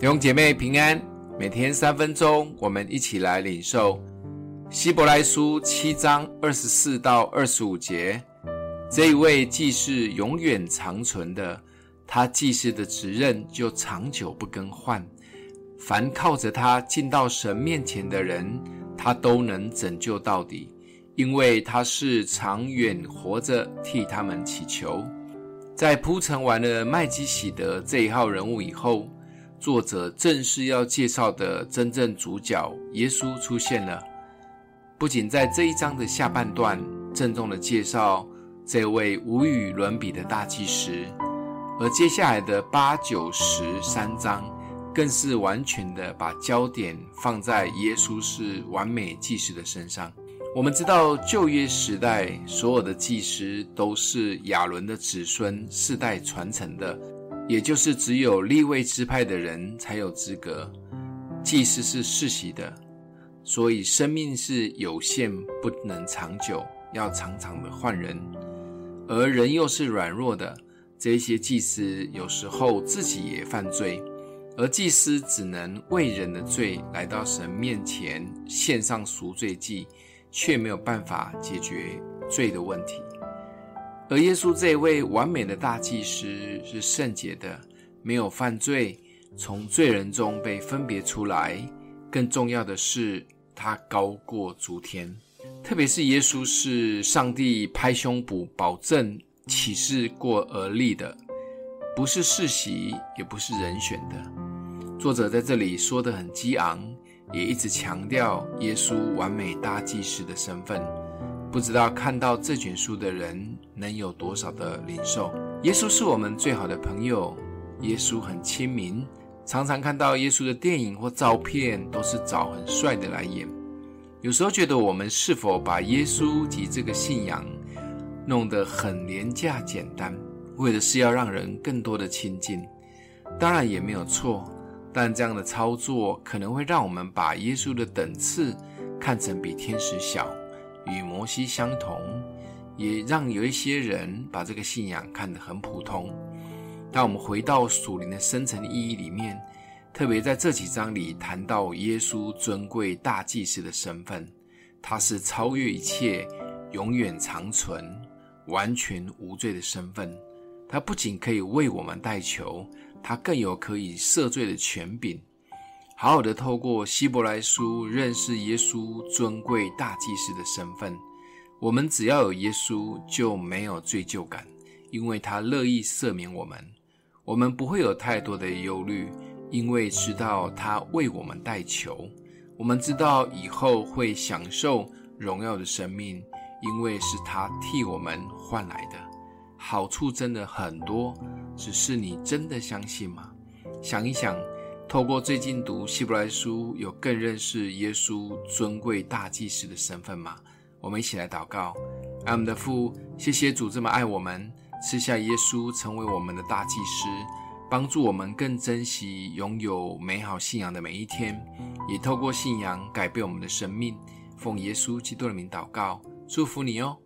弟兄姐妹平安，每天三分钟，我们一起来领受希伯来书七章二十四到二十五节。这一位既是永远长存的，他祭司的职任就长久不更换。凡靠着他进到神面前的人，他都能拯救到底，因为他是长远活着替他们祈求。在铺陈完了麦基洗德这一号人物以后，作者正是要介绍的真正主角耶稣出现了。不仅在这一章的下半段郑重的介绍这位无与伦比的大祭司，而接下来的八九十三章更是完全的把焦点放在耶稣是完美祭司的身上。我们知道旧约时代所有的祭司都是亚伦的子孙，世代传承的，也就是只有立位支派的人才有资格。祭司是世袭的，所以生命是有限，不能长久，要常常的换人。而人又是软弱的，这些祭司有时候自己也犯罪，而祭司只能为人的罪来到神面前献上赎罪祭。却没有办法解决罪的问题，而耶稣这位完美的大祭司是圣洁的，没有犯罪，从罪人中被分别出来。更重要的是，他高过诸天。特别是耶稣是上帝拍胸脯保证启示过而立的，不是世袭，也不是人选的。作者在这里说得很激昂。也一直强调耶稣完美大祭司的身份，不知道看到这卷书的人能有多少的领受。耶稣是我们最好的朋友，耶稣很亲民，常常看到耶稣的电影或照片都是找很帅的来演。有时候觉得我们是否把耶稣及这个信仰弄得很廉价简单，为的是要让人更多的亲近？当然也没有错。但这样的操作可能会让我们把耶稣的等次看成比天使小，与摩西相同，也让有一些人把这个信仰看得很普通。当我们回到属灵的深层意义里面，特别在这几章里谈到耶稣尊贵大祭司的身份，他是超越一切、永远长存、完全无罪的身份。他不仅可以为我们代求。他更有可以赦罪的权柄，好好的透过希伯来书认识耶稣尊贵大祭司的身份。我们只要有耶稣，就没有罪疚感，因为他乐意赦免我们。我们不会有太多的忧虑，因为知道他为我们代求。我们知道以后会享受荣耀的生命，因为是他替我们换来的。好处真的很多，只是你真的相信吗？想一想，透过最近读希伯来书，有更认识耶稣尊贵大祭司的身份吗？我们一起来祷告：爱我们的父，谢谢主这么爱我们，赐下耶稣成为我们的大祭司，帮助我们更珍惜拥有美好信仰的每一天，也透过信仰改变我们的生命。奉耶稣基督的名祷告，祝福你哦。